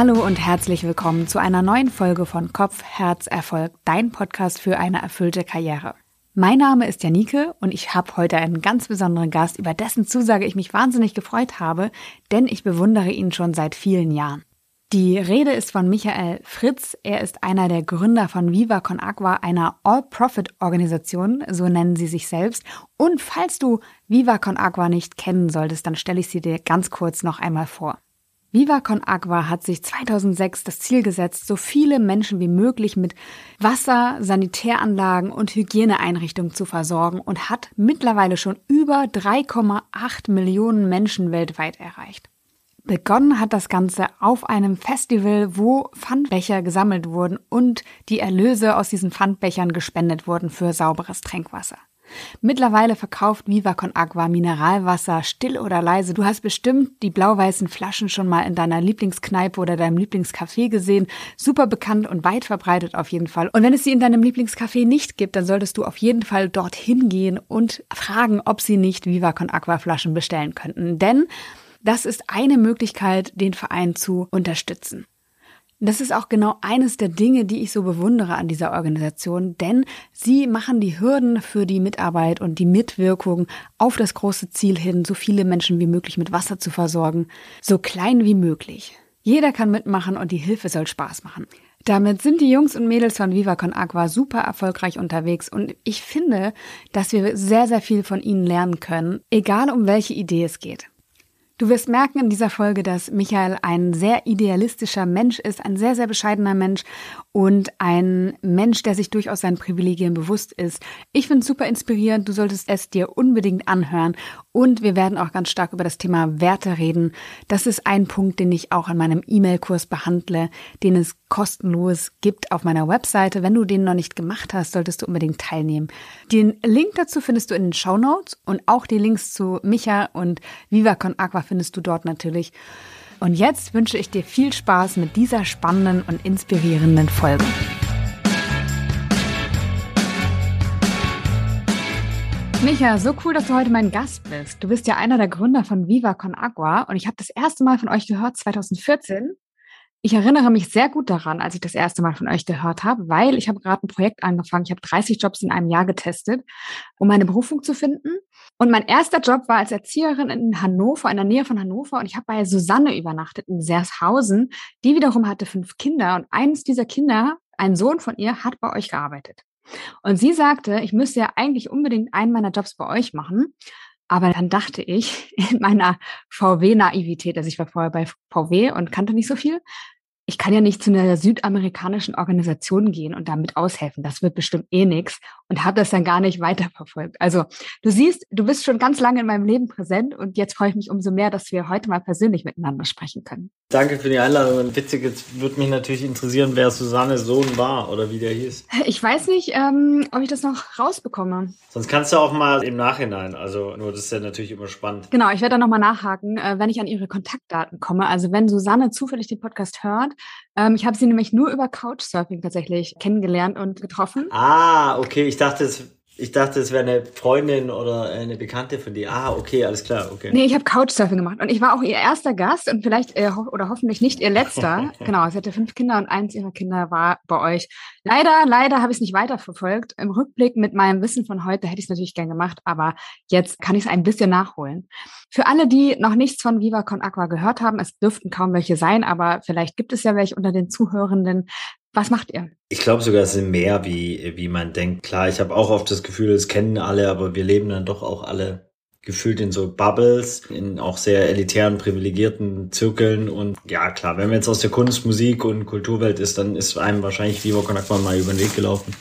Hallo und herzlich willkommen zu einer neuen Folge von Kopf, Herz, Erfolg, dein Podcast für eine erfüllte Karriere. Mein Name ist Janike und ich habe heute einen ganz besonderen Gast, über dessen Zusage ich mich wahnsinnig gefreut habe, denn ich bewundere ihn schon seit vielen Jahren. Die Rede ist von Michael Fritz. Er ist einer der Gründer von Viva Con Agua, einer All-Profit-Organisation, so nennen sie sich selbst. Und falls du Viva Con Agua nicht kennen solltest, dann stelle ich sie dir ganz kurz noch einmal vor. Viva Con Agua hat sich 2006 das Ziel gesetzt, so viele Menschen wie möglich mit Wasser, Sanitäranlagen und Hygieneeinrichtungen zu versorgen und hat mittlerweile schon über 3,8 Millionen Menschen weltweit erreicht. Begonnen hat das Ganze auf einem Festival, wo Pfandbecher gesammelt wurden und die Erlöse aus diesen Pfandbechern gespendet wurden für sauberes Trinkwasser. Mittlerweile verkauft Viva Con Agua Mineralwasser still oder leise. Du hast bestimmt die blau-weißen Flaschen schon mal in deiner Lieblingskneipe oder deinem Lieblingscafé gesehen. Super bekannt und weit verbreitet auf jeden Fall. Und wenn es sie in deinem Lieblingscafé nicht gibt, dann solltest du auf jeden Fall dorthin gehen und fragen, ob sie nicht Viva Con Agua Flaschen bestellen könnten. Denn das ist eine Möglichkeit, den Verein zu unterstützen. Das ist auch genau eines der Dinge, die ich so bewundere an dieser Organisation, denn sie machen die Hürden für die Mitarbeit und die Mitwirkung auf das große Ziel hin, so viele Menschen wie möglich mit Wasser zu versorgen, so klein wie möglich. Jeder kann mitmachen und die Hilfe soll Spaß machen. Damit sind die Jungs und Mädels von Viva Con Agua super erfolgreich unterwegs und ich finde, dass wir sehr, sehr viel von ihnen lernen können, egal um welche Idee es geht. Du wirst merken in dieser Folge, dass Michael ein sehr idealistischer Mensch ist, ein sehr, sehr bescheidener Mensch und ein Mensch, der sich durchaus seinen Privilegien bewusst ist. Ich finde es super inspirierend. Du solltest es dir unbedingt anhören. Und wir werden auch ganz stark über das Thema Werte reden. Das ist ein Punkt, den ich auch in meinem E-Mail-Kurs behandle, den es kostenlos gibt auf meiner Webseite. Wenn du den noch nicht gemacht hast, solltest du unbedingt teilnehmen. Den Link dazu findest du in den Show Notes und auch die Links zu Micha und Viva Con Aqua findest du dort natürlich. Und jetzt wünsche ich dir viel Spaß mit dieser spannenden und inspirierenden Folge. Micha, so cool, dass du heute mein Gast bist. Du bist ja einer der Gründer von Viva Con Agua und ich habe das erste Mal von euch gehört 2014 ich erinnere mich sehr gut daran, als ich das erste Mal von euch gehört habe, weil ich habe gerade ein Projekt angefangen. Ich habe 30 Jobs in einem Jahr getestet, um meine Berufung zu finden. Und mein erster Job war als Erzieherin in Hannover, in der Nähe von Hannover. Und ich habe bei Susanne übernachtet in Sershausen. Die wiederum hatte fünf Kinder. Und eines dieser Kinder, ein Sohn von ihr, hat bei euch gearbeitet. Und sie sagte, ich müsste ja eigentlich unbedingt einen meiner Jobs bei euch machen. Aber dann dachte ich in meiner VW-Naivität, also ich war vorher bei VW und kannte nicht so viel, ich kann ja nicht zu einer südamerikanischen Organisation gehen und damit aushelfen. Das wird bestimmt eh nichts und habe das dann gar nicht weiterverfolgt. Also du siehst, du bist schon ganz lange in meinem Leben präsent und jetzt freue ich mich umso mehr, dass wir heute mal persönlich miteinander sprechen können. Danke für die Einladung. Und witzig, jetzt würde mich natürlich interessieren, wer Susannes Sohn war oder wie der hieß. Ich weiß nicht, ähm, ob ich das noch rausbekomme. Sonst kannst du auch mal im Nachhinein. Also nur das ist ja natürlich immer spannend. Genau, ich werde dann nochmal nachhaken, äh, wenn ich an ihre Kontaktdaten komme. Also wenn Susanne zufällig den Podcast hört, ähm, ich habe sie nämlich nur über Couchsurfing tatsächlich kennengelernt und getroffen. Ah, okay. Ich dachte, es ich dachte, es wäre eine Freundin oder eine Bekannte von dir. Ah, okay, alles klar, okay. Nee, ich habe Couchsurfing gemacht und ich war auch ihr erster Gast und vielleicht äh, ho oder hoffentlich nicht ihr letzter. genau, sie hatte fünf Kinder und eins ihrer Kinder war bei euch. Leider, leider habe ich es nicht weiterverfolgt. Im Rückblick mit meinem Wissen von heute hätte ich es natürlich gern gemacht, aber jetzt kann ich es ein bisschen nachholen. Für alle, die noch nichts von Viva Con Aqua gehört haben, es dürften kaum welche sein, aber vielleicht gibt es ja welche unter den Zuhörenden. Was macht ihr? Ich glaube sogar, es sind mehr, wie, wie man denkt. Klar, ich habe auch oft das Gefühl, es kennen alle, aber wir leben dann doch auch alle gefühlt in so Bubbles, in auch sehr elitären, privilegierten Zirkeln. Und ja, klar, wenn man jetzt aus der Kunst, Musik und Kulturwelt ist, dann ist einem wahrscheinlich Vivo Konakman mal über den Weg gelaufen.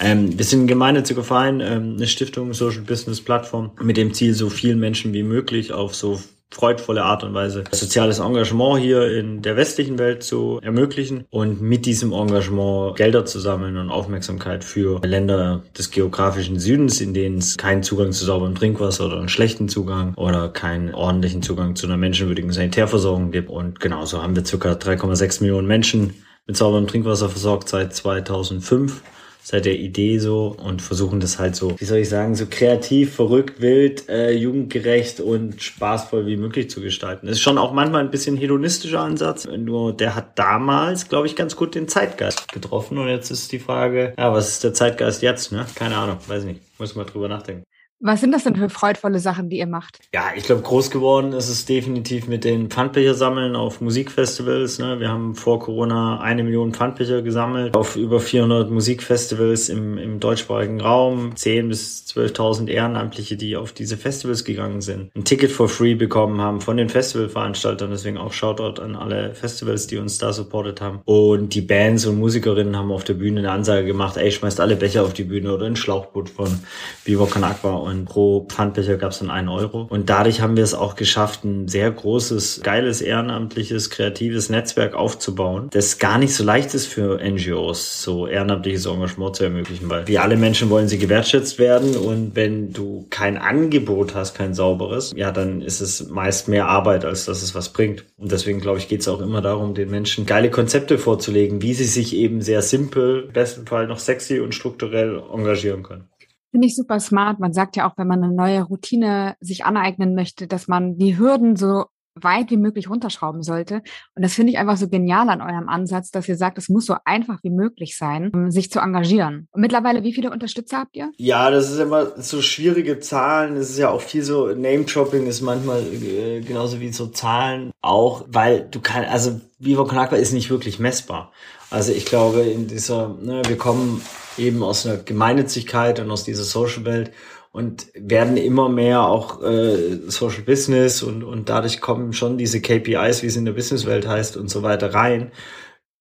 Ähm, wir sind ein gemeinnütziger Verein, ähm, eine Stiftung, Social Business Plattform mit dem Ziel, so vielen Menschen wie möglich auf so freudvolle Art und Weise soziales Engagement hier in der westlichen Welt zu ermöglichen und mit diesem Engagement Gelder zu sammeln und Aufmerksamkeit für Länder des geografischen Südens, in denen es keinen Zugang zu sauberem Trinkwasser oder einen schlechten Zugang oder keinen ordentlichen Zugang zu einer menschenwürdigen Sanitärversorgung gibt. Und genauso haben wir circa 3,6 Millionen Menschen mit sauberem Trinkwasser versorgt seit 2005 seit der Idee so und versuchen das halt so, wie soll ich sagen, so kreativ, verrückt, wild, äh, jugendgerecht und spaßvoll wie möglich zu gestalten. Das ist schon auch manchmal ein bisschen hedonistischer Ansatz, nur der hat damals, glaube ich, ganz gut den Zeitgeist getroffen und jetzt ist die Frage, ja, was ist der Zeitgeist jetzt, ne? Keine Ahnung, weiß nicht, muss mal drüber nachdenken. Was sind das denn für freudvolle Sachen, die ihr macht? Ja, ich glaube, groß geworden ist es definitiv mit den Pfandbecher sammeln auf Musikfestivals. Ne? Wir haben vor Corona eine Million Pfandbecher gesammelt auf über 400 Musikfestivals im, im deutschsprachigen Raum. 10.000 bis 12.000 Ehrenamtliche, die auf diese Festivals gegangen sind. Ein Ticket for free bekommen haben von den Festivalveranstaltern. Deswegen auch Shoutout an alle Festivals, die uns da supportet haben. Und die Bands und Musikerinnen haben auf der Bühne eine Ansage gemacht, ey, schmeißt alle Becher auf die Bühne oder ein Schlauchboot von Vivo Con Aqua und pro Pfandbecher gab es dann einen Euro. Und dadurch haben wir es auch geschafft, ein sehr großes, geiles, ehrenamtliches, kreatives Netzwerk aufzubauen, das gar nicht so leicht ist für NGOs, so ehrenamtliches Engagement zu ermöglichen, weil wie alle Menschen wollen sie gewertschätzt werden und wenn du kein Angebot hast, kein sauberes, ja, dann ist es meist mehr Arbeit, als dass es was bringt. Und deswegen, glaube ich, geht es auch immer darum, den Menschen geile Konzepte vorzulegen, wie sie sich eben sehr simpel, im besten Fall noch sexy und strukturell engagieren können. Finde ich super smart. Man sagt ja auch, wenn man eine neue Routine sich aneignen möchte, dass man die Hürden so weit wie möglich runterschrauben sollte. Und das finde ich einfach so genial an eurem Ansatz, dass ihr sagt, es muss so einfach wie möglich sein, sich zu engagieren. Und mittlerweile, wie viele Unterstützer habt ihr? Ja, das ist immer so schwierige Zahlen. Es ist ja auch viel so, Name-Dropping ist manchmal äh, genauso wie so Zahlen auch, weil du kannst, also Vivo Con Aqua ist nicht wirklich messbar. Also ich glaube, in dieser, ne, wir kommen eben aus einer Gemeinnützigkeit und aus dieser Social-Welt und werden immer mehr auch äh, Social Business und, und dadurch kommen schon diese KPIs, wie es in der Businesswelt heißt und so weiter rein.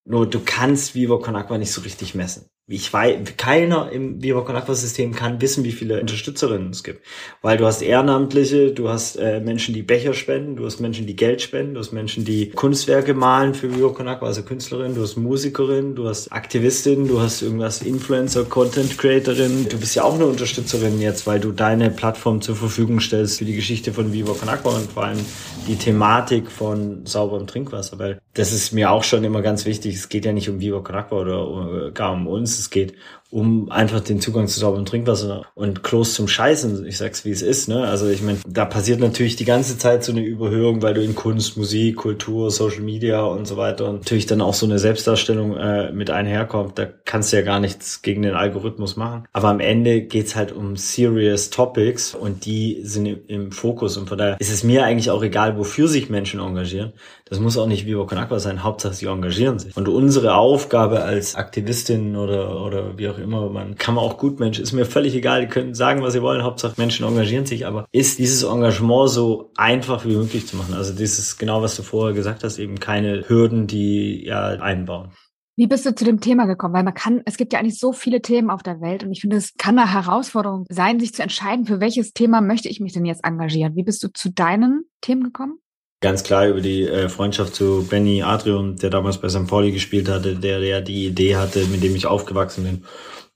Nur du kannst Vivo Con Aqua nicht so richtig messen ich weiß, keiner im Viva Con Aqua System kann wissen, wie viele Unterstützerinnen es gibt. Weil du hast Ehrenamtliche, du hast äh, Menschen, die Becher spenden, du hast Menschen, die Geld spenden, du hast Menschen, die Kunstwerke malen für Viva Con Aqua, also Künstlerinnen, du hast Musikerinnen, du hast Aktivistinnen, du hast irgendwas Influencer, Content Creatorin. Du bist ja auch eine Unterstützerin jetzt, weil du deine Plattform zur Verfügung stellst für die Geschichte von Viva Con Aqua und vor allem die Thematik von sauberem Trinkwasser. Weil das ist mir auch schon immer ganz wichtig. Es geht ja nicht um Viva Con Aqua oder, oder gar um uns es geht um einfach den Zugang zu sauberem Trinkwasser und Klos zum Scheißen. Ich sag's wie es ist, ne? Also ich meine, da passiert natürlich die ganze Zeit so eine Überhöhung, weil du in Kunst, Musik, Kultur, Social Media und so weiter und natürlich dann auch so eine Selbstdarstellung äh, mit einherkommt. Da kannst du ja gar nichts gegen den Algorithmus machen. Aber am Ende geht's halt um serious Topics und die sind im Fokus und von daher ist es mir eigentlich auch egal, wofür sich Menschen engagieren. Das muss auch nicht Viva Con Aqua sein. Hauptsache sie engagieren sich. Und unsere Aufgabe als Aktivistin oder, oder wie auch immer, man kann man auch gut Mensch, ist mir völlig egal, die können sagen, was sie wollen, Hauptsache Menschen engagieren sich, aber ist dieses Engagement so einfach wie möglich zu machen? Also dieses, genau was du vorher gesagt hast, eben keine Hürden, die ja einbauen. Wie bist du zu dem Thema gekommen? Weil man kann, es gibt ja eigentlich so viele Themen auf der Welt und ich finde, es kann eine Herausforderung sein, sich zu entscheiden, für welches Thema möchte ich mich denn jetzt engagieren. Wie bist du zu deinen Themen gekommen? Ganz klar über die äh, Freundschaft zu Benny Adrian, der damals bei St. Pauli gespielt hatte, der ja die Idee hatte, mit dem ich aufgewachsen bin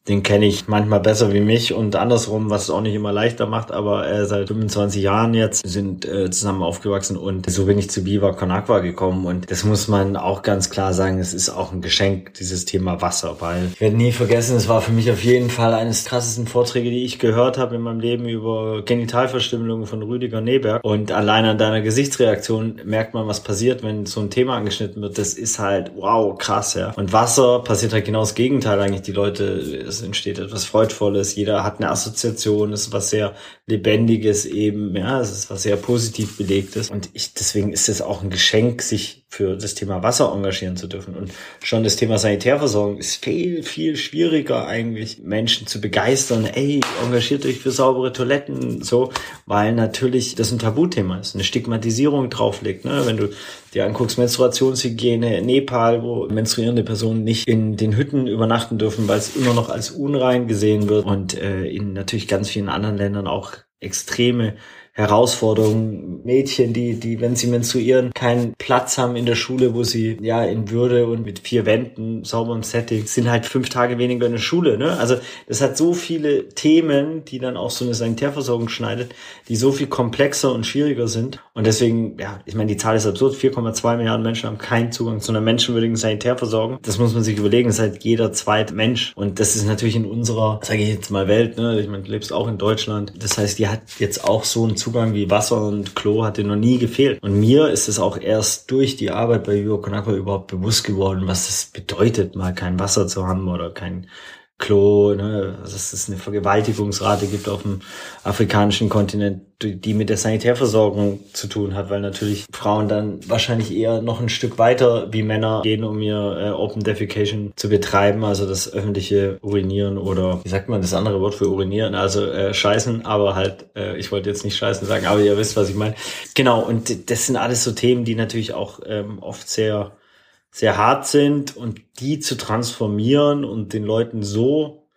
den kenne ich manchmal besser wie mich und andersrum, was es auch nicht immer leichter macht, aber äh, seit 25 Jahren jetzt sind äh, zusammen aufgewachsen und so bin ich zu Viva Con Aqua gekommen und das muss man auch ganz klar sagen, es ist auch ein Geschenk, dieses Thema Wasser, weil ich werde nie vergessen, es war für mich auf jeden Fall eines krassesten Vorträge, die ich gehört habe in meinem Leben über Genitalverstümmelung von Rüdiger Neberg und allein an deiner Gesichtsreaktion merkt man, was passiert, wenn so ein Thema angeschnitten wird, das ist halt wow, krass, ja. Und Wasser passiert halt genau das Gegenteil eigentlich, die Leute es entsteht etwas Freudvolles, jeder hat eine Assoziation, es ist was sehr Lebendiges eben, ja, es ist was sehr positiv belegtes. Und ich, deswegen ist es auch ein Geschenk, sich für das Thema Wasser engagieren zu dürfen. Und schon das Thema Sanitärversorgung ist viel, viel schwieriger eigentlich Menschen zu begeistern, ey, engagiert euch für saubere Toiletten, so, weil natürlich das ein Tabuthema ist, eine Stigmatisierung drauf liegt, ne, wenn du dir anguckst, Menstruationshygiene, Nepal, wo menstruierende Personen nicht in den Hütten übernachten dürfen, weil es immer noch als unrein gesehen wird. Und äh, in natürlich ganz vielen anderen Ländern auch extreme Herausforderungen. Mädchen, die, die, wenn sie menstruieren, keinen Platz haben in der Schule, wo sie ja in Würde und mit vier Wänden, sauberem Setting, sind halt fünf Tage weniger in der Schule. Ne? Also das hat so viele Themen, die dann auch so eine Sanitärversorgung schneidet, die so viel komplexer und schwieriger sind. Und deswegen, ja, ich meine, die Zahl ist absurd. 4,2 Milliarden Menschen haben keinen Zugang zu einer menschenwürdigen Sanitärversorgung. Das muss man sich überlegen. Das ist halt jeder zweite Mensch. Und das ist natürlich in unserer, sage ich jetzt mal, Welt, ne? ich meine, du lebst auch in Deutschland. Das heißt, die hat jetzt auch so einen Zugang wie Wasser und Klo hat dir noch nie gefehlt. Und mir ist es auch erst durch die Arbeit bei Vivo Conakwa überhaupt bewusst geworden, was es bedeutet, mal kein Wasser zu haben oder kein Klo, ne, also dass es eine Vergewaltigungsrate gibt auf dem afrikanischen Kontinent, die mit der Sanitärversorgung zu tun hat, weil natürlich Frauen dann wahrscheinlich eher noch ein Stück weiter wie Männer gehen, um ihr äh, Open Defecation zu betreiben, also das öffentliche Urinieren oder wie sagt man das andere Wort für urinieren, also äh, scheißen, aber halt, äh, ich wollte jetzt nicht scheißen sagen, aber ihr wisst, was ich meine. Genau, und das sind alles so Themen, die natürlich auch ähm, oft sehr sehr hart sind und die zu transformieren und den Leuten so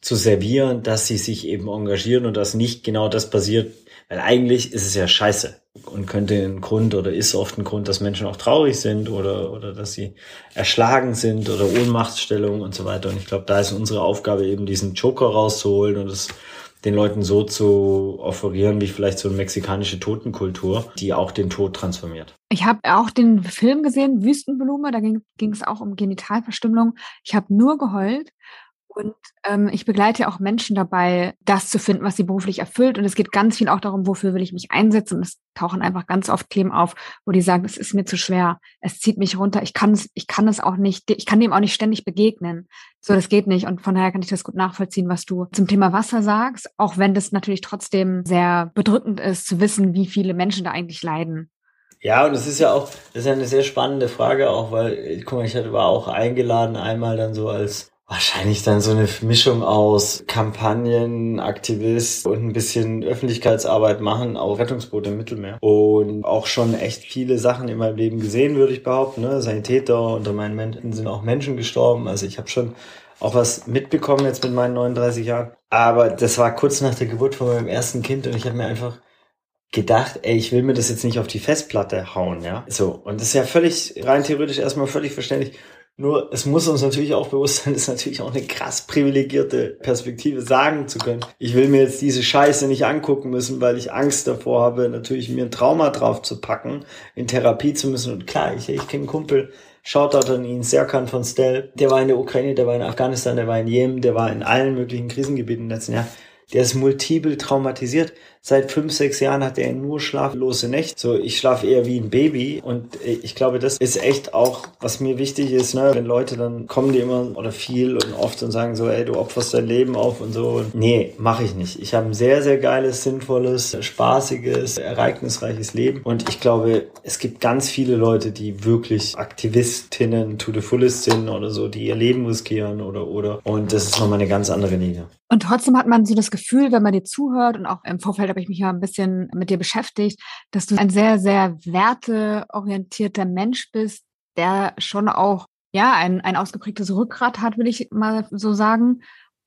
zu servieren, dass sie sich eben engagieren und dass nicht genau das passiert, weil eigentlich ist es ja scheiße und könnte ein Grund oder ist oft ein Grund, dass Menschen auch traurig sind oder, oder dass sie erschlagen sind oder Ohnmachtsstellung und so weiter. Und ich glaube, da ist unsere Aufgabe eben diesen Joker rauszuholen und es den Leuten so zu offerieren, wie vielleicht so eine mexikanische Totenkultur, die auch den Tod transformiert. Ich habe auch den Film gesehen, Wüstenblume, da ging es auch um Genitalverstümmelung. Ich habe nur geheult und ähm, ich begleite auch Menschen dabei, das zu finden, was sie beruflich erfüllt. Und es geht ganz viel auch darum, wofür will ich mich einsetzen. Und es tauchen einfach ganz oft Themen auf, wo die sagen, es ist mir zu schwer, es zieht mich runter, ich kann es, ich kann es auch nicht, ich kann dem auch nicht ständig begegnen. So, das geht nicht. Und von daher kann ich das gut nachvollziehen, was du zum Thema Wasser sagst, auch wenn das natürlich trotzdem sehr bedrückend ist, zu wissen, wie viele Menschen da eigentlich leiden. Ja, und es ist ja auch, das ist ja eine sehr spannende Frage, auch weil, guck mal, ich war auch eingeladen, einmal dann so als Wahrscheinlich dann so eine Mischung aus Kampagnen, Aktivist und ein bisschen Öffentlichkeitsarbeit machen auf Rettungsboote im Mittelmeer. Und auch schon echt viele Sachen in meinem Leben gesehen, würde ich behaupten. Ne? Sanitäter, unter meinen Menschen sind auch Menschen gestorben. Also ich habe schon auch was mitbekommen jetzt mit meinen 39 Jahren. Aber das war kurz nach der Geburt von meinem ersten Kind und ich habe mir einfach gedacht, ey, ich will mir das jetzt nicht auf die Festplatte hauen, ja. So, und das ist ja völlig, rein theoretisch erstmal völlig verständlich. Nur, es muss uns natürlich auch bewusst sein, ist natürlich auch eine krass privilegierte Perspektive, sagen zu können. Ich will mir jetzt diese Scheiße nicht angucken müssen, weil ich Angst davor habe, natürlich mir ein Trauma drauf zu packen, in Therapie zu müssen. Und klar, ich, ich kenne einen Kumpel, Shoutout an ihn, Serkan von Stel, der war in der Ukraine, der war in Afghanistan, der war in Jemen, der war in allen möglichen Krisengebieten im letzten Jahr. Der ist multiple traumatisiert. Seit fünf, sechs Jahren hat er nur schlaflose Nächte. So, ich schlafe eher wie ein Baby. Und ich glaube, das ist echt auch, was mir wichtig ist, ne? Wenn Leute dann kommen die immer oder viel und oft und sagen so, ey, du opferst dein Leben auf und so. Nee, mache ich nicht. Ich habe ein sehr, sehr geiles, sinnvolles, spaßiges, ereignisreiches Leben. Und ich glaube, es gibt ganz viele Leute, die wirklich Aktivistinnen to the fullest sind oder so, die ihr Leben riskieren oder, oder. Und das ist nochmal eine ganz andere Linie. Und trotzdem hat man so das Gefühl, wenn man dir zuhört und auch im Vorfeld habe ich mich ja ein bisschen mit dir beschäftigt, dass du ein sehr, sehr werteorientierter Mensch bist, der schon auch, ja, ein, ein ausgeprägtes Rückgrat hat, will ich mal so sagen.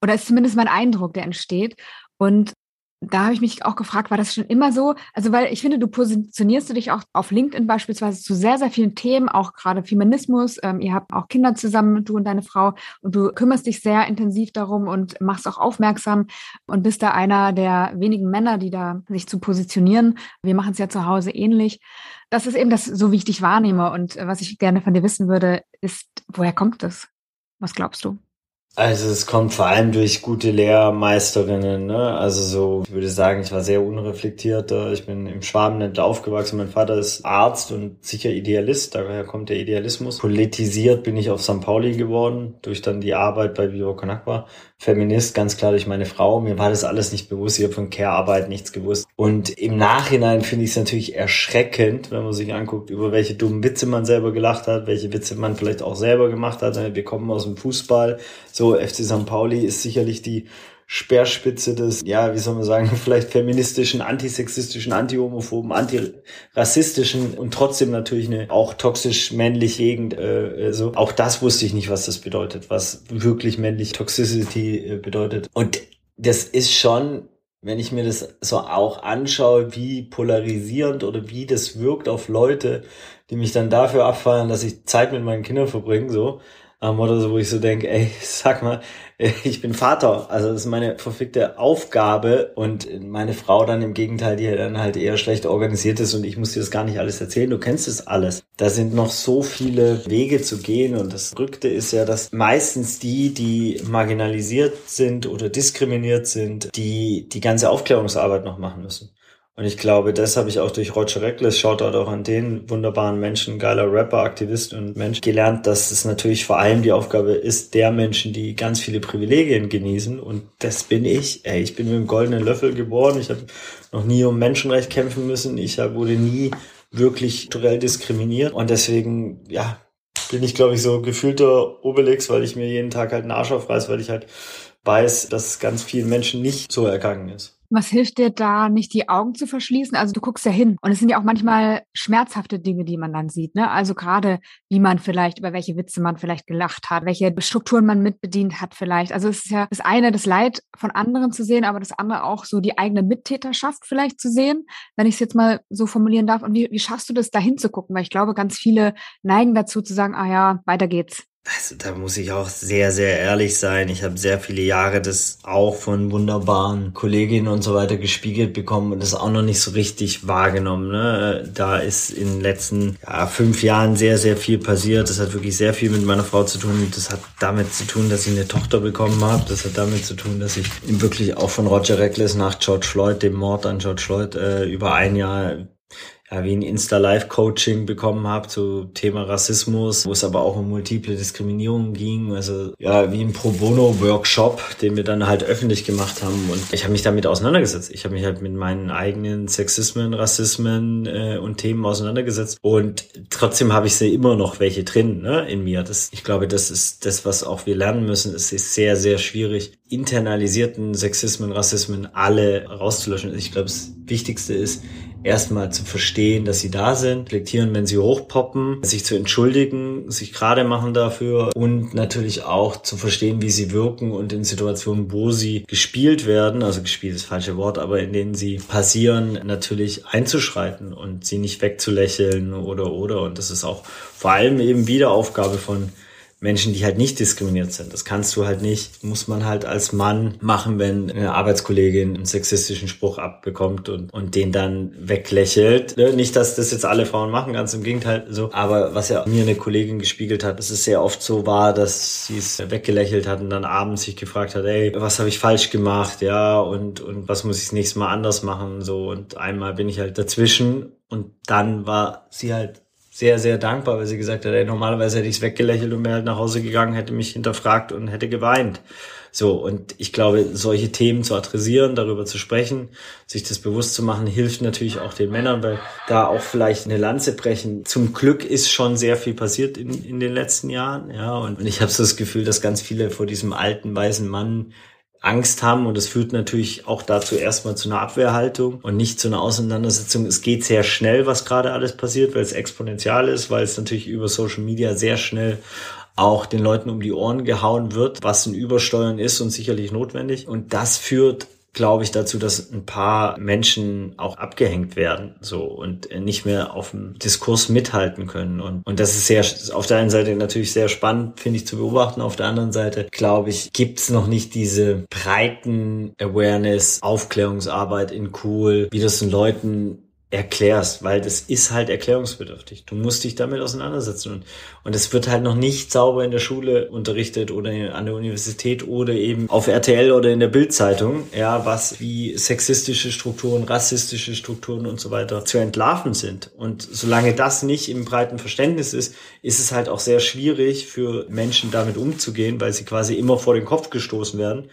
Oder ist zumindest mein Eindruck, der entsteht. Und da habe ich mich auch gefragt, war das schon immer so? Also, weil ich finde, du positionierst du dich auch auf LinkedIn beispielsweise zu sehr, sehr vielen Themen, auch gerade Feminismus. Ähm, ihr habt auch Kinder zusammen, du und deine Frau, und du kümmerst dich sehr intensiv darum und machst auch aufmerksam und bist da einer der wenigen Männer, die da sich zu positionieren. Wir machen es ja zu Hause ähnlich. Das ist eben das, so wie ich dich wahrnehme. Und äh, was ich gerne von dir wissen würde, ist, woher kommt das? Was glaubst du? Also es kommt vor allem durch gute Lehrmeisterinnen, ne? Also so, ich würde sagen, ich war sehr unreflektiert. Ich bin im Schwabenland aufgewachsen. Mein Vater ist Arzt und sicher Idealist, daher kommt der Idealismus. Politisiert bin ich auf St. Pauli geworden, durch dann die Arbeit bei Vivo Conakwa. Feminist, ganz klar durch meine Frau. Mir war das alles nicht bewusst. Ich habe von Care-Arbeit nichts gewusst. Und im Nachhinein finde ich es natürlich erschreckend, wenn man sich anguckt, über welche dummen Witze man selber gelacht hat, welche Witze man vielleicht auch selber gemacht hat. Wir kommen aus dem Fußball. So, FC St. Pauli ist sicherlich die Speerspitze des, ja, wie soll man sagen, vielleicht feministischen, antisexistischen, antihomophoben, antirassistischen und trotzdem natürlich eine auch toxisch männlich Gegend. Äh, so. Auch das wusste ich nicht, was das bedeutet, was wirklich männlich Toxicity äh, bedeutet. Und das ist schon wenn ich mir das so auch anschaue, wie polarisierend oder wie das wirkt auf Leute, die mich dann dafür abfallen, dass ich Zeit mit meinen Kindern verbringe, so, ähm, oder so, wo ich so denke, ey, sag mal, ich bin Vater, also das ist meine verfickte Aufgabe und meine Frau dann im Gegenteil, die dann halt eher schlecht organisiert ist und ich muss dir das gar nicht alles erzählen, du kennst es alles. Da sind noch so viele Wege zu gehen und das Rückte ist ja, dass meistens die, die marginalisiert sind oder diskriminiert sind, die die ganze Aufklärungsarbeit noch machen müssen. Und ich glaube, das habe ich auch durch Roger Reckless, schaut auch an den wunderbaren Menschen, geiler Rapper, Aktivist und Mensch, gelernt, dass es natürlich vor allem die Aufgabe ist, der Menschen, die ganz viele Privilegien genießen. Und das bin ich. Ey, ich bin mit dem goldenen Löffel geboren. Ich habe noch nie um Menschenrecht kämpfen müssen. Ich wurde nie wirklich strukturell diskriminiert. Und deswegen, ja, bin ich, glaube ich, so gefühlter Obelix, weil ich mir jeden Tag halt einen Arsch aufreiß, weil ich halt weiß, dass ganz vielen Menschen nicht so ergangen ist. Was hilft dir da, nicht die Augen zu verschließen? Also du guckst ja hin. Und es sind ja auch manchmal schmerzhafte Dinge, die man dann sieht. Ne? Also gerade, wie man vielleicht, über welche Witze man vielleicht gelacht hat, welche Strukturen man mitbedient hat vielleicht. Also es ist ja das eine, das Leid von anderen zu sehen, aber das andere auch so die eigene Mittäterschaft vielleicht zu sehen, wenn ich es jetzt mal so formulieren darf. Und wie, wie schaffst du das, da hinzugucken? Weil ich glaube, ganz viele neigen dazu zu sagen, ah ja, weiter geht's. Also da muss ich auch sehr, sehr ehrlich sein. Ich habe sehr viele Jahre das auch von wunderbaren Kolleginnen und so weiter gespiegelt bekommen und das auch noch nicht so richtig wahrgenommen. Ne? Da ist in den letzten ja, fünf Jahren sehr, sehr viel passiert. Das hat wirklich sehr viel mit meiner Frau zu tun. Das hat damit zu tun, dass ich eine Tochter bekommen habe. Das hat damit zu tun, dass ich wirklich auch von Roger Reckless nach George Floyd, dem Mord an George Floyd, äh, über ein Jahr ja, wie ein Insta-Live-Coaching bekommen habe zu Thema Rassismus, wo es aber auch um multiple Diskriminierung ging. Also ja, wie ein Pro Bono-Workshop, den wir dann halt öffentlich gemacht haben. Und ich habe mich damit auseinandergesetzt. Ich habe mich halt mit meinen eigenen Sexismen, Rassismen äh, und Themen auseinandergesetzt. Und trotzdem habe ich sie immer noch welche drin ne, in mir. Das, ich glaube, das ist das, was auch wir lernen müssen. Es ist sehr, sehr schwierig, internalisierten Sexismen, Rassismen alle rauszulöschen. Ich glaube, das Wichtigste ist, erstmal zu verstehen, dass sie da sind, reflektieren, wenn sie hochpoppen, sich zu entschuldigen, sich gerade machen dafür und natürlich auch zu verstehen, wie sie wirken und in Situationen, wo sie gespielt werden, also gespielt ist das falsche Wort, aber in denen sie passieren, natürlich einzuschreiten und sie nicht wegzulächeln oder oder. Und das ist auch vor allem eben wieder Aufgabe von Menschen, die halt nicht diskriminiert sind. Das kannst du halt nicht, muss man halt als Mann machen, wenn eine Arbeitskollegin einen sexistischen Spruch abbekommt und, und den dann weglächelt. Ne, nicht, dass das jetzt alle Frauen machen, ganz im Gegenteil so. Aber was ja mir eine Kollegin gespiegelt hat, dass es sehr oft so war, dass sie es weggelächelt hat und dann abends sich gefragt hat, ey, was habe ich falsch gemacht, ja, und, und was muss ich das nächste Mal anders machen, so. Und einmal bin ich halt dazwischen und dann war sie halt sehr, sehr dankbar, weil sie gesagt hat, ey, normalerweise hätte ich es weggelächelt und wäre halt nach Hause gegangen, hätte mich hinterfragt und hätte geweint. So, und ich glaube, solche Themen zu adressieren, darüber zu sprechen, sich das bewusst zu machen, hilft natürlich auch den Männern, weil da auch vielleicht eine Lanze brechen. Zum Glück ist schon sehr viel passiert in, in den letzten Jahren, ja, und ich habe so das Gefühl, dass ganz viele vor diesem alten, weißen Mann Angst haben und es führt natürlich auch dazu erstmal zu einer Abwehrhaltung und nicht zu einer Auseinandersetzung. Es geht sehr schnell, was gerade alles passiert, weil es exponentiell ist, weil es natürlich über Social Media sehr schnell auch den Leuten um die Ohren gehauen wird, was ein Übersteuern ist und sicherlich notwendig. Und das führt glaube ich, dazu, dass ein paar Menschen auch abgehängt werden, so und nicht mehr auf dem Diskurs mithalten können. Und, und das ist sehr, auf der einen Seite natürlich sehr spannend, finde ich, zu beobachten. Auf der anderen Seite, glaube ich, gibt es noch nicht diese breiten Awareness, Aufklärungsarbeit in cool, wie das den Leuten erklärst, weil das ist halt erklärungsbedürftig. Du musst dich damit auseinandersetzen und und es wird halt noch nicht sauber in der Schule unterrichtet oder an der Universität oder eben auf RTL oder in der Bildzeitung, ja, was wie sexistische Strukturen, rassistische Strukturen und so weiter zu entlarven sind. Und solange das nicht im breiten Verständnis ist, ist es halt auch sehr schwierig für Menschen damit umzugehen, weil sie quasi immer vor den Kopf gestoßen werden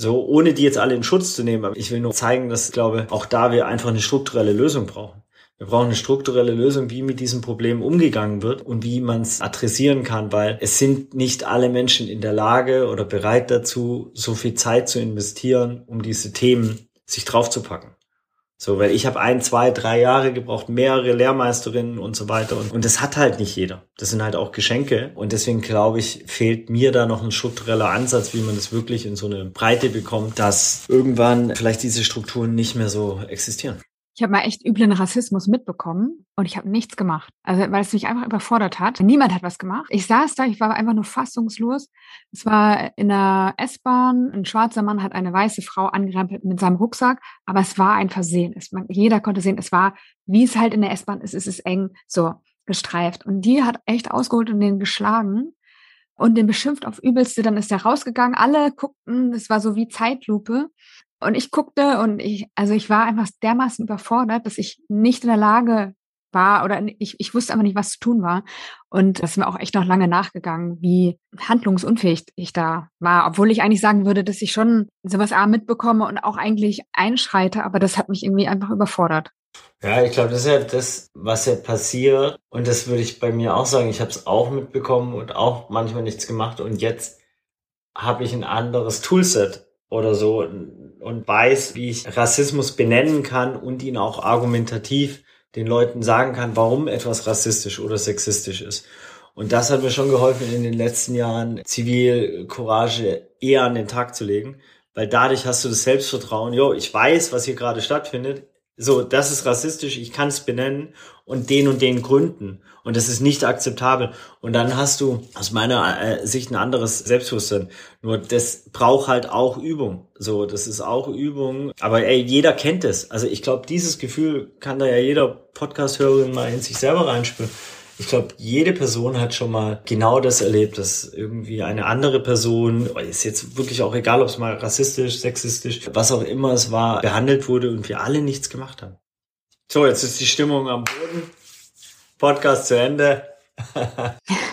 so, ohne die jetzt alle in Schutz zu nehmen. Aber ich will nur zeigen, dass ich glaube, auch da wir einfach eine strukturelle Lösung brauchen. Wir brauchen eine strukturelle Lösung, wie mit diesem Problem umgegangen wird und wie man es adressieren kann, weil es sind nicht alle Menschen in der Lage oder bereit dazu, so viel Zeit zu investieren, um diese Themen sich draufzupacken. So, weil ich habe ein, zwei, drei Jahre gebraucht, mehrere Lehrmeisterinnen und so weiter. Und, und das hat halt nicht jeder. Das sind halt auch Geschenke. Und deswegen glaube ich, fehlt mir da noch ein struktureller Ansatz, wie man das wirklich in so eine Breite bekommt, dass irgendwann vielleicht diese Strukturen nicht mehr so existieren. Ich habe mal echt üblen Rassismus mitbekommen und ich habe nichts gemacht. Also weil es mich einfach überfordert hat. Niemand hat was gemacht. Ich saß da, ich war einfach nur fassungslos. Es war in der S-Bahn, ein schwarzer Mann hat eine weiße Frau angerempelt mit seinem Rucksack, aber es war ein Versehen. Es, man, jeder konnte sehen, es war, wie es halt in der S-Bahn ist, es ist eng, so gestreift. Und die hat echt ausgeholt und den geschlagen und den beschimpft auf übelste. Dann ist er rausgegangen. Alle guckten, es war so wie Zeitlupe. Und ich guckte und ich, also ich war einfach dermaßen überfordert, dass ich nicht in der Lage war oder ich, ich wusste aber nicht, was zu tun war. Und das ist mir auch echt noch lange nachgegangen, wie handlungsunfähig ich da war, obwohl ich eigentlich sagen würde, dass ich schon sowas A mitbekomme und auch eigentlich einschreite, aber das hat mich irgendwie einfach überfordert. Ja, ich glaube, das ist ja das, was ja passiert. Und das würde ich bei mir auch sagen. Ich habe es auch mitbekommen und auch manchmal nichts gemacht. Und jetzt habe ich ein anderes Toolset oder so und weiß, wie ich Rassismus benennen kann und ihn auch argumentativ den Leuten sagen kann, warum etwas rassistisch oder sexistisch ist. Und das hat mir schon geholfen, in den letzten Jahren Zivilcourage eher an den Tag zu legen, weil dadurch hast du das Selbstvertrauen, jo, ich weiß, was hier gerade stattfindet, so, das ist rassistisch, ich kann es benennen und den und den Gründen. Und das ist nicht akzeptabel. Und dann hast du aus meiner äh, Sicht ein anderes Selbstbewusstsein. Nur das braucht halt auch Übung. So, das ist auch Übung. Aber ey, jeder kennt es. Also ich glaube, dieses Gefühl kann da ja jeder Podcast-Hörerin mal in sich selber reinspüren ich glaube, jede Person hat schon mal genau das erlebt, dass irgendwie eine andere Person, ist jetzt wirklich auch egal, ob es mal rassistisch, sexistisch, was auch immer es war, behandelt wurde und wir alle nichts gemacht haben. So, jetzt ist die Stimmung am Boden. Podcast zu Ende.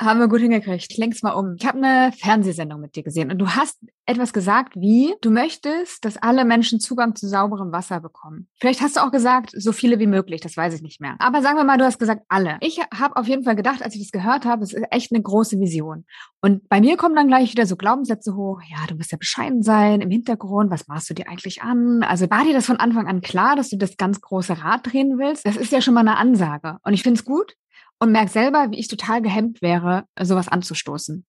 Haben wir gut hingekriegt. Längst mal um. Ich habe eine Fernsehsendung mit dir gesehen und du hast etwas gesagt, wie du möchtest, dass alle Menschen Zugang zu sauberem Wasser bekommen. Vielleicht hast du auch gesagt, so viele wie möglich, das weiß ich nicht mehr. Aber sagen wir mal, du hast gesagt, alle. Ich habe auf jeden Fall gedacht, als ich das gehört habe, es ist echt eine große Vision. Und bei mir kommen dann gleich wieder so Glaubenssätze hoch, ja, du musst ja bescheiden sein im Hintergrund, was machst du dir eigentlich an? Also war dir das von Anfang an klar, dass du das ganz große Rad drehen willst? Das ist ja schon mal eine Ansage. Und ich finde es gut, und merke selber, wie ich total gehemmt wäre, sowas anzustoßen.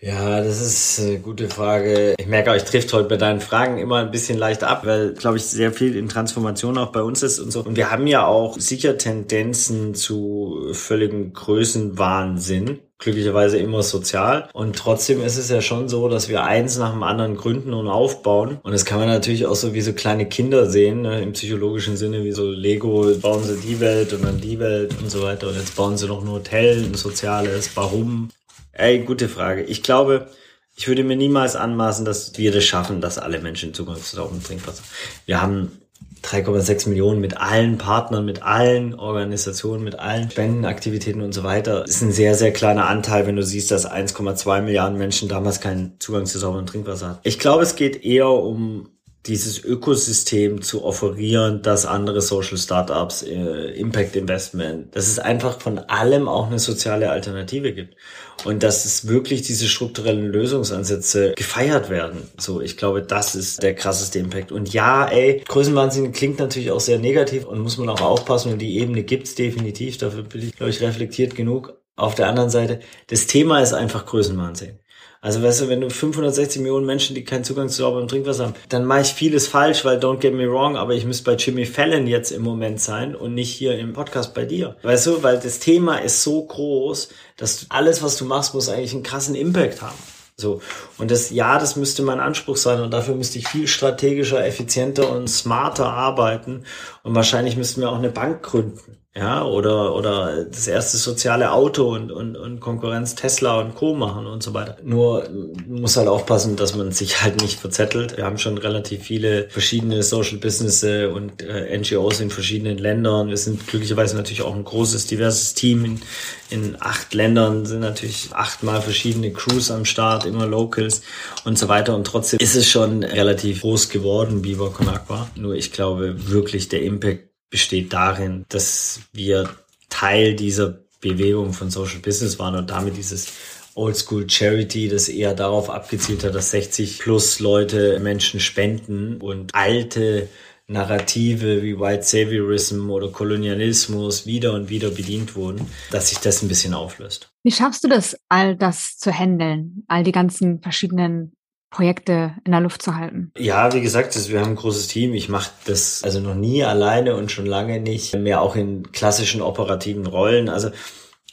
Ja, das ist eine gute Frage. Ich merke ich trifft heute bei deinen Fragen immer ein bisschen leicht ab, weil, glaube ich, sehr viel in Transformation auch bei uns ist und so. Und wir haben ja auch sicher Tendenzen zu völligem Größenwahnsinn glücklicherweise immer sozial. Und trotzdem ist es ja schon so, dass wir eins nach dem anderen gründen und aufbauen. Und das kann man natürlich auch so wie so kleine Kinder sehen, ne, im psychologischen Sinne, wie so Lego, bauen sie die Welt und dann die Welt und so weiter. Und jetzt bauen sie noch ein Hotel, ein soziales. Warum? Ey, gute Frage. Ich glaube, ich würde mir niemals anmaßen, dass wir das schaffen, dass alle Menschen Zugang zu sauberem Trinkwasser. Wir haben 3,6 Millionen mit allen Partnern, mit allen Organisationen, mit allen Spendenaktivitäten und so weiter. Ist ein sehr, sehr kleiner Anteil, wenn du siehst, dass 1,2 Milliarden Menschen damals keinen Zugang zu sauberem Trinkwasser hatten. Ich glaube, es geht eher um dieses Ökosystem zu offerieren, dass andere Social Startups, äh, Impact Investment, dass es einfach von allem auch eine soziale Alternative gibt und dass es wirklich diese strukturellen Lösungsansätze gefeiert werden. So, ich glaube, das ist der krasseste Impact. Und ja, ey, Größenwahnsinn klingt natürlich auch sehr negativ und muss man auch aufpassen und die Ebene gibt's definitiv. Dafür bin ich, glaube ich, reflektiert genug. Auf der anderen Seite, das Thema ist einfach Größenwahnsinn. Also weißt du, wenn du 560 Millionen Menschen, die keinen Zugang zu sauberem Trinkwasser haben, dann mache ich vieles falsch, weil don't get me wrong, aber ich müsste bei Jimmy Fallon jetzt im Moment sein und nicht hier im Podcast bei dir. Weißt du, weil das Thema ist so groß, dass alles, was du machst, muss eigentlich einen krassen Impact haben. So. Und das, ja, das müsste mein Anspruch sein und dafür müsste ich viel strategischer, effizienter und smarter arbeiten und wahrscheinlich müssten wir auch eine Bank gründen ja, oder, oder das erste soziale Auto und, und, und Konkurrenz Tesla und Co. machen und so weiter. Nur muss halt aufpassen, dass man sich halt nicht verzettelt. Wir haben schon relativ viele verschiedene Social Business und äh, NGOs in verschiedenen Ländern. Wir sind glücklicherweise natürlich auch ein großes, diverses Team. In, in acht Ländern sind natürlich achtmal verschiedene Crews am Start, immer Locals und so weiter. Und trotzdem ist es schon relativ groß geworden, Viva Con Agua. Nur ich glaube wirklich der Impact besteht darin, dass wir Teil dieser Bewegung von Social Business waren und damit dieses Oldschool Charity, das eher darauf abgezielt hat, dass 60 plus Leute Menschen spenden und alte Narrative wie White Saviorism oder Kolonialismus wieder und wieder bedient wurden, dass sich das ein bisschen auflöst. Wie schaffst du das, all das zu handeln, all die ganzen verschiedenen Projekte in der Luft zu halten? Ja, wie gesagt, wir haben ein großes Team. Ich mache das also noch nie alleine und schon lange nicht mehr auch in klassischen operativen Rollen. Also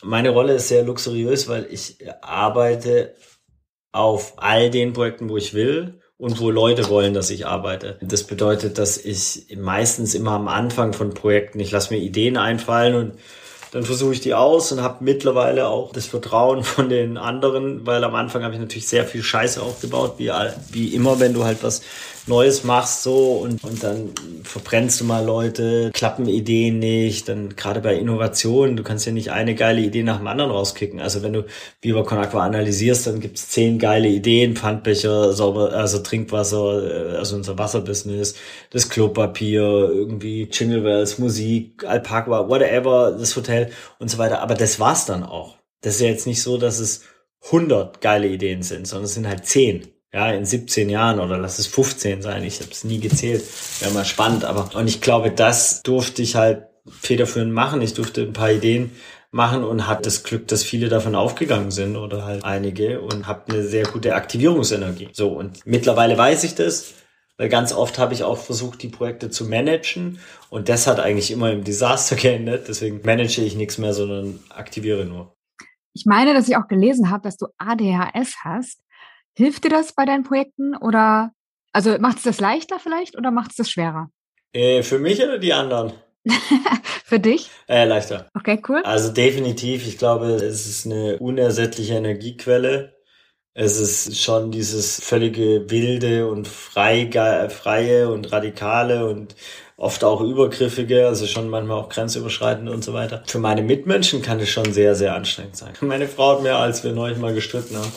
meine Rolle ist sehr luxuriös, weil ich arbeite auf all den Projekten, wo ich will und wo Leute wollen, dass ich arbeite. Das bedeutet, dass ich meistens immer am Anfang von Projekten, ich lasse mir Ideen einfallen und dann versuche ich die aus und habe mittlerweile auch das Vertrauen von den anderen, weil am Anfang habe ich natürlich sehr viel Scheiße aufgebaut, wie, wie immer, wenn du halt was Neues machst so und, und dann verbrennst du mal Leute, klappen Ideen nicht, dann gerade bei Innovationen, du kannst ja nicht eine geile Idee nach dem anderen rauskicken. Also wenn du Viva Con Aqua analysierst, dann gibt's zehn geile Ideen, Pfandbecher, sauber, also Trinkwasser, äh, also unser Wasserbusiness, das Klopapier, irgendwie Jingle Bells, Musik, Alpaca, whatever, das Hotel und so weiter. Aber das war's dann auch. Das ist ja jetzt nicht so, dass es 100 geile Ideen sind, sondern es sind halt 10 ja, in 17 Jahren oder lass es 15 sein, ich habe es nie gezählt, wäre mal spannend, aber und ich glaube, das durfte ich halt federführend machen. Ich durfte ein paar Ideen machen und hat das Glück, dass viele davon aufgegangen sind oder halt einige und habe eine sehr gute Aktivierungsenergie. So und mittlerweile weiß ich das, weil ganz oft habe ich auch versucht, die Projekte zu managen und das hat eigentlich immer im Desaster geendet. Deswegen manage ich nichts mehr, sondern aktiviere nur. Ich meine, dass ich auch gelesen habe, dass du ADHS hast. Hilft dir das bei deinen Projekten oder also macht es das leichter vielleicht oder macht es das schwerer? Äh, für mich oder die anderen? für dich? Äh, leichter. Okay, cool. Also definitiv, ich glaube, es ist eine unersättliche Energiequelle. Es ist schon dieses völlige wilde und frei, freie und radikale und oft auch übergriffige, also schon manchmal auch grenzüberschreitende und so weiter. Für meine Mitmenschen kann es schon sehr, sehr anstrengend sein. Meine Frau hat mir, als wir neulich mal gestritten haben,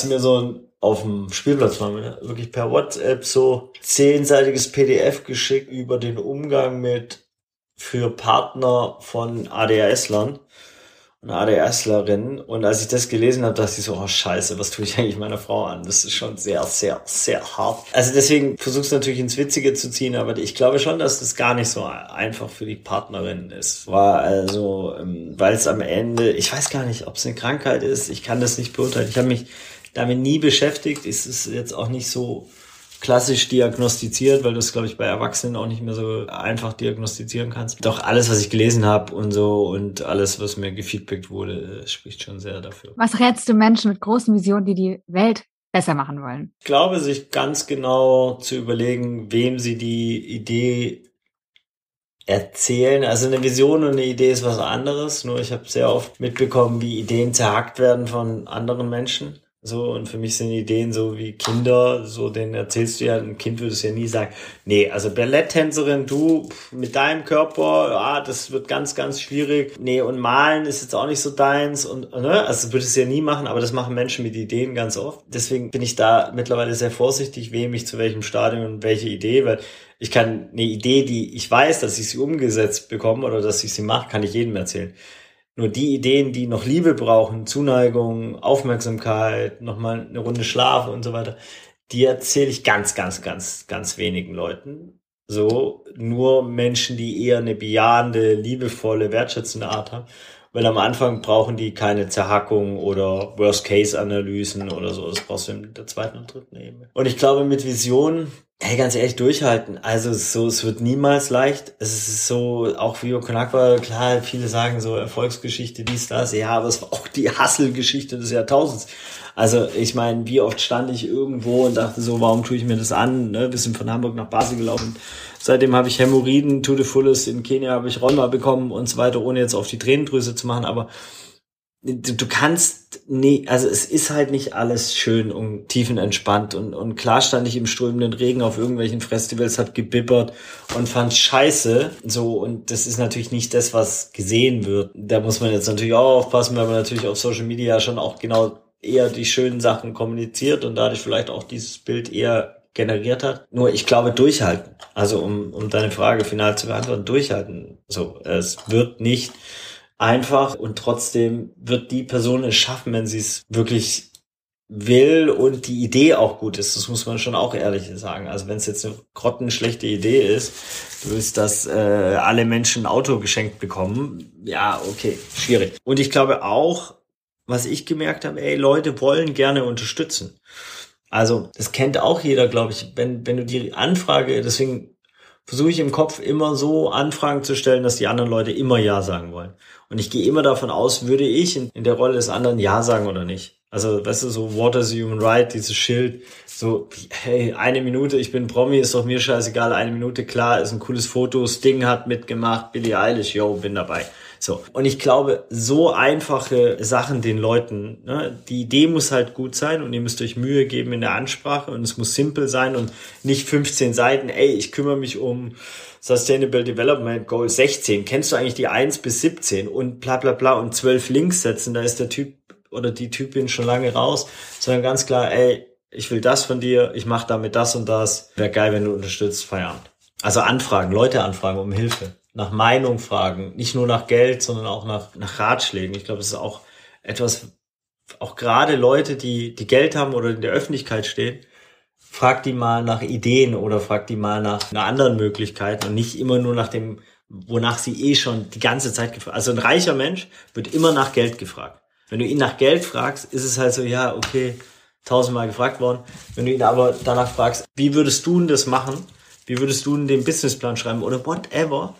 sie mir so ein auf dem Spielplatz waren wir wirklich per WhatsApp so zehnseitiges PDF geschickt über den Umgang mit für Partner von ADHS-Lern und ADHSlerinnen. Und als ich das gelesen habe, dachte ich so, oh scheiße, was tue ich eigentlich meiner Frau an? Das ist schon sehr, sehr, sehr hart. Also deswegen versuchst du natürlich ins Witzige zu ziehen, aber ich glaube schon, dass das gar nicht so einfach für die Partnerin ist. War also, ähm, weil es am Ende, ich weiß gar nicht, ob es eine Krankheit ist, ich kann das nicht beurteilen. Ich habe mich damit nie beschäftigt. Es ist jetzt auch nicht so klassisch diagnostiziert, weil du es, glaube ich, bei Erwachsenen auch nicht mehr so einfach diagnostizieren kannst. Doch alles, was ich gelesen habe und so und alles, was mir gefeedbackt wurde, spricht schon sehr dafür. Was rätst du Menschen mit großen Visionen, die die Welt besser machen wollen? Ich glaube, sich ganz genau zu überlegen, wem sie die Idee erzählen. Also eine Vision und eine Idee ist was anderes. Nur ich habe sehr oft mitbekommen, wie Ideen zerhackt werden von anderen Menschen. So, und für mich sind Ideen so wie Kinder, so denen erzählst du ja, ein Kind würde es ja nie sagen, nee, also Balletttänzerin, du mit deinem Körper, ah, das wird ganz, ganz schwierig. Nee, und malen ist jetzt auch nicht so deins und, ne, also würde es ja nie machen, aber das machen Menschen mit Ideen ganz oft. Deswegen bin ich da mittlerweile sehr vorsichtig, wem ich zu welchem Stadion und welche Idee, weil ich kann eine Idee, die ich weiß, dass ich sie umgesetzt bekomme oder dass ich sie mache, kann ich jedem erzählen. Nur die Ideen, die noch Liebe brauchen, Zuneigung, Aufmerksamkeit, nochmal eine Runde Schlaf und so weiter, die erzähle ich ganz, ganz, ganz, ganz wenigen Leuten. So, nur Menschen, die eher eine bejahende, liebevolle, wertschätzende Art haben. Weil am Anfang brauchen die keine Zerhackung oder Worst-Case-Analysen oder so. Das brauchst du in der zweiten und dritten Ebene. Und ich glaube, mit Visionen Hey, ganz ehrlich, durchhalten. Also so, es wird niemals leicht. Es ist so, auch wie Konakwa, klar, viele sagen so Erfolgsgeschichte, dies, das, ja, aber es war auch die Hasselgeschichte des Jahrtausends. Also ich meine, wie oft stand ich irgendwo und dachte so, warum tue ich mir das an? Ne? Sind von Hamburg nach Basel gelaufen. Seitdem habe ich Hämorrhoiden, to the fullest, in Kenia habe ich Rheuma bekommen und so weiter, ohne jetzt auf die Tränendrüse zu machen, aber du, du kannst nie, also es ist halt nicht alles schön und tiefenentspannt und, und klar stand ich im strömenden Regen auf irgendwelchen Festivals, hab gebibbert und fand scheiße, so und das ist natürlich nicht das, was gesehen wird. Da muss man jetzt natürlich auch aufpassen, weil man natürlich auf Social Media schon auch genau eher die schönen Sachen kommuniziert und dadurch vielleicht auch dieses Bild eher generiert hat. Nur ich glaube durchhalten. Also um, um deine Frage final zu beantworten, durchhalten. So, es wird nicht einfach und trotzdem wird die Person es schaffen, wenn sie es wirklich will und die Idee auch gut ist. Das muss man schon auch ehrlich sagen. Also wenn es jetzt eine grottenschlechte Idee ist, du willst, dass äh, alle Menschen ein Auto geschenkt bekommen, ja, okay, schwierig. Und ich glaube auch, was ich gemerkt habe, ey, Leute wollen gerne unterstützen. Also das kennt auch jeder, glaube ich. Wenn, wenn du die Anfrage, deswegen versuche ich im Kopf immer so Anfragen zu stellen, dass die anderen Leute immer Ja sagen wollen. Und ich gehe immer davon aus, würde ich in, in der Rolle des anderen Ja sagen oder nicht. Also, weißt du, so What is Human Right, dieses Schild, so, hey, eine Minute, ich bin Promi, ist doch mir scheißegal, eine Minute, klar, ist ein cooles Foto, Sting hat mitgemacht, Billie Eilish, yo, bin dabei. So. Und ich glaube, so einfache Sachen den Leuten, ne, die Idee muss halt gut sein und ihr müsst euch Mühe geben in der Ansprache und es muss simpel sein und nicht 15 Seiten, ey, ich kümmere mich um Sustainable Development Goal 16. Kennst du eigentlich die 1 bis 17 und bla bla bla und 12 Links setzen, da ist der Typ oder die Typin schon lange raus, sondern ganz klar, ey, ich will das von dir, ich mache damit das und das. Wäre geil, wenn du unterstützt, Feierabend. Also Anfragen, Leute anfragen um Hilfe nach Meinung fragen, nicht nur nach Geld, sondern auch nach, nach Ratschlägen. Ich glaube, es ist auch etwas, auch gerade Leute, die, die Geld haben oder in der Öffentlichkeit stehen, frag die mal nach Ideen oder frag die mal nach einer anderen Möglichkeit und nicht immer nur nach dem, wonach sie eh schon die ganze Zeit gefragt. Also ein reicher Mensch wird immer nach Geld gefragt. Wenn du ihn nach Geld fragst, ist es halt so, ja, okay, tausendmal gefragt worden. Wenn du ihn aber danach fragst, wie würdest du denn das machen? Wie würdest du denn den Businessplan schreiben oder whatever?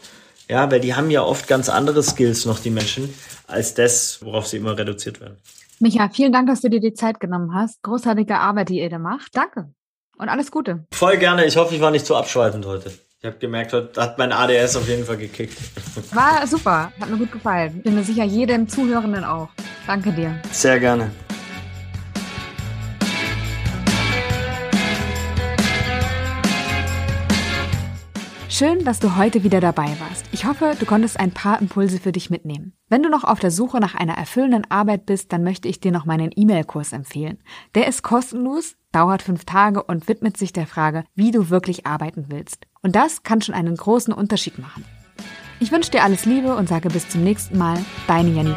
Ja, weil die haben ja oft ganz andere Skills noch, die Menschen, als das, worauf sie immer reduziert werden. Micha, vielen Dank, dass du dir die Zeit genommen hast. Großartige Arbeit, die ihr da macht. Danke. Und alles Gute. Voll gerne. Ich hoffe, ich war nicht zu abschweifend heute. Ich habe gemerkt, heute hat mein ADS auf jeden Fall gekickt. War super. Hat mir gut gefallen. Bin mir sicher, jedem Zuhörenden auch. Danke dir. Sehr gerne. Schön, dass du heute wieder dabei warst. Ich hoffe, du konntest ein paar Impulse für dich mitnehmen. Wenn du noch auf der Suche nach einer erfüllenden Arbeit bist, dann möchte ich dir noch meinen E-Mail-Kurs empfehlen. Der ist kostenlos, dauert fünf Tage und widmet sich der Frage, wie du wirklich arbeiten willst. Und das kann schon einen großen Unterschied machen. Ich wünsche dir alles Liebe und sage bis zum nächsten Mal, deine Janine.